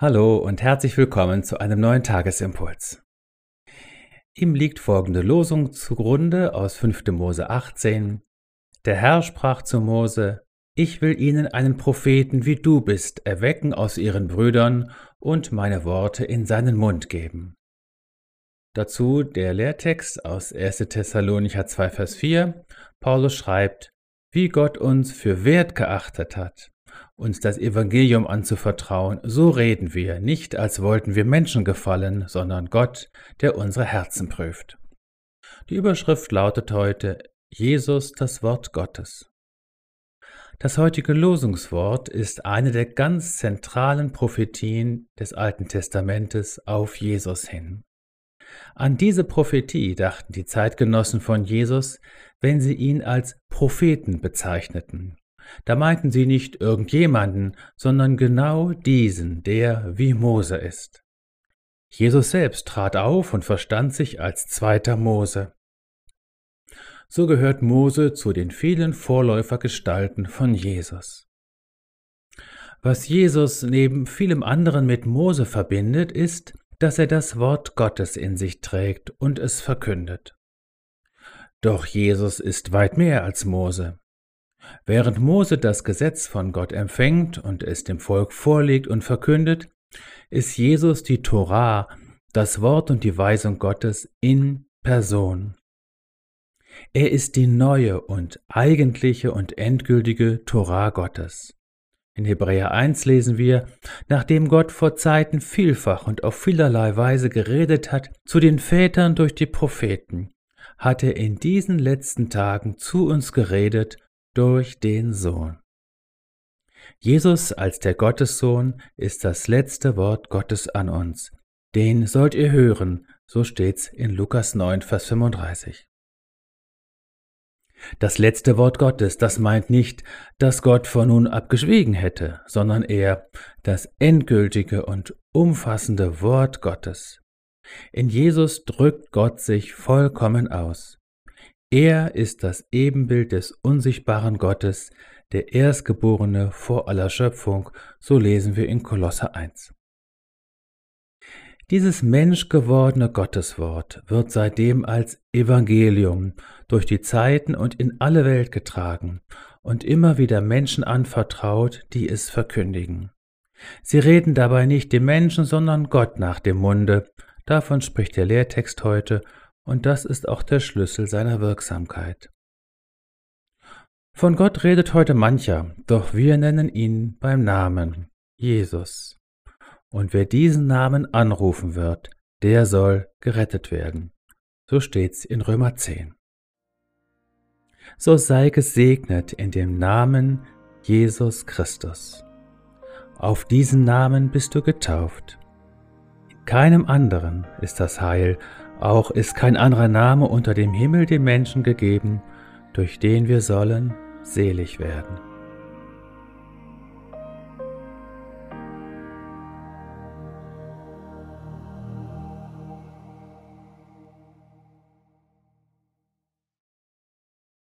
Hallo und herzlich willkommen zu einem neuen Tagesimpuls. Ihm liegt folgende Losung zugrunde aus 5. Mose 18. Der Herr sprach zu Mose, ich will ihnen einen Propheten wie du bist erwecken aus ihren Brüdern und meine Worte in seinen Mund geben. Dazu der Lehrtext aus 1. Thessalonicher 2, Vers 4. Paulus schreibt, wie Gott uns für wert geachtet hat, uns das Evangelium anzuvertrauen, so reden wir, nicht als wollten wir Menschen gefallen, sondern Gott, der unsere Herzen prüft. Die Überschrift lautet heute Jesus das Wort Gottes. Das heutige Losungswort ist eine der ganz zentralen Prophetien des Alten Testamentes auf Jesus hin. An diese Prophetie dachten die Zeitgenossen von Jesus, wenn sie ihn als Propheten bezeichneten. Da meinten sie nicht irgendjemanden, sondern genau diesen, der wie Mose ist. Jesus selbst trat auf und verstand sich als zweiter Mose. So gehört Mose zu den vielen Vorläufergestalten von Jesus. Was Jesus neben vielem anderen mit Mose verbindet, ist, dass er das Wort Gottes in sich trägt und es verkündet. Doch Jesus ist weit mehr als Mose. Während Mose das Gesetz von Gott empfängt und es dem Volk vorlegt und verkündet, ist Jesus die Torah, das Wort und die Weisung Gottes in Person. Er ist die neue und eigentliche und endgültige Torah Gottes. In Hebräer 1 lesen wir, nachdem Gott vor Zeiten vielfach und auf vielerlei Weise geredet hat zu den Vätern durch die Propheten, hat er in diesen letzten Tagen zu uns geredet durch den Sohn. Jesus als der Gottessohn ist das letzte Wort Gottes an uns. Den sollt ihr hören, so steht's in Lukas 9, Vers 35. Das letzte Wort Gottes, das meint nicht, dass Gott von nun ab geschwiegen hätte, sondern eher das endgültige und umfassende Wort Gottes. In Jesus drückt Gott sich vollkommen aus. Er ist das Ebenbild des unsichtbaren Gottes, der Erstgeborene vor aller Schöpfung, so lesen wir in Kolosse 1. Dieses menschgewordene Gotteswort wird seitdem als Evangelium durch die Zeiten und in alle Welt getragen und immer wieder Menschen anvertraut, die es verkündigen. Sie reden dabei nicht dem Menschen, sondern Gott nach dem Munde. Davon spricht der Lehrtext heute und das ist auch der Schlüssel seiner Wirksamkeit. Von Gott redet heute mancher, doch wir nennen ihn beim Namen Jesus. Und wer diesen Namen anrufen wird, der soll gerettet werden. So steht's in Römer 10. So sei gesegnet in dem Namen Jesus Christus. Auf diesen Namen bist du getauft. In keinem anderen ist das Heil, auch ist kein anderer Name unter dem Himmel dem Menschen gegeben, durch den wir sollen selig werden.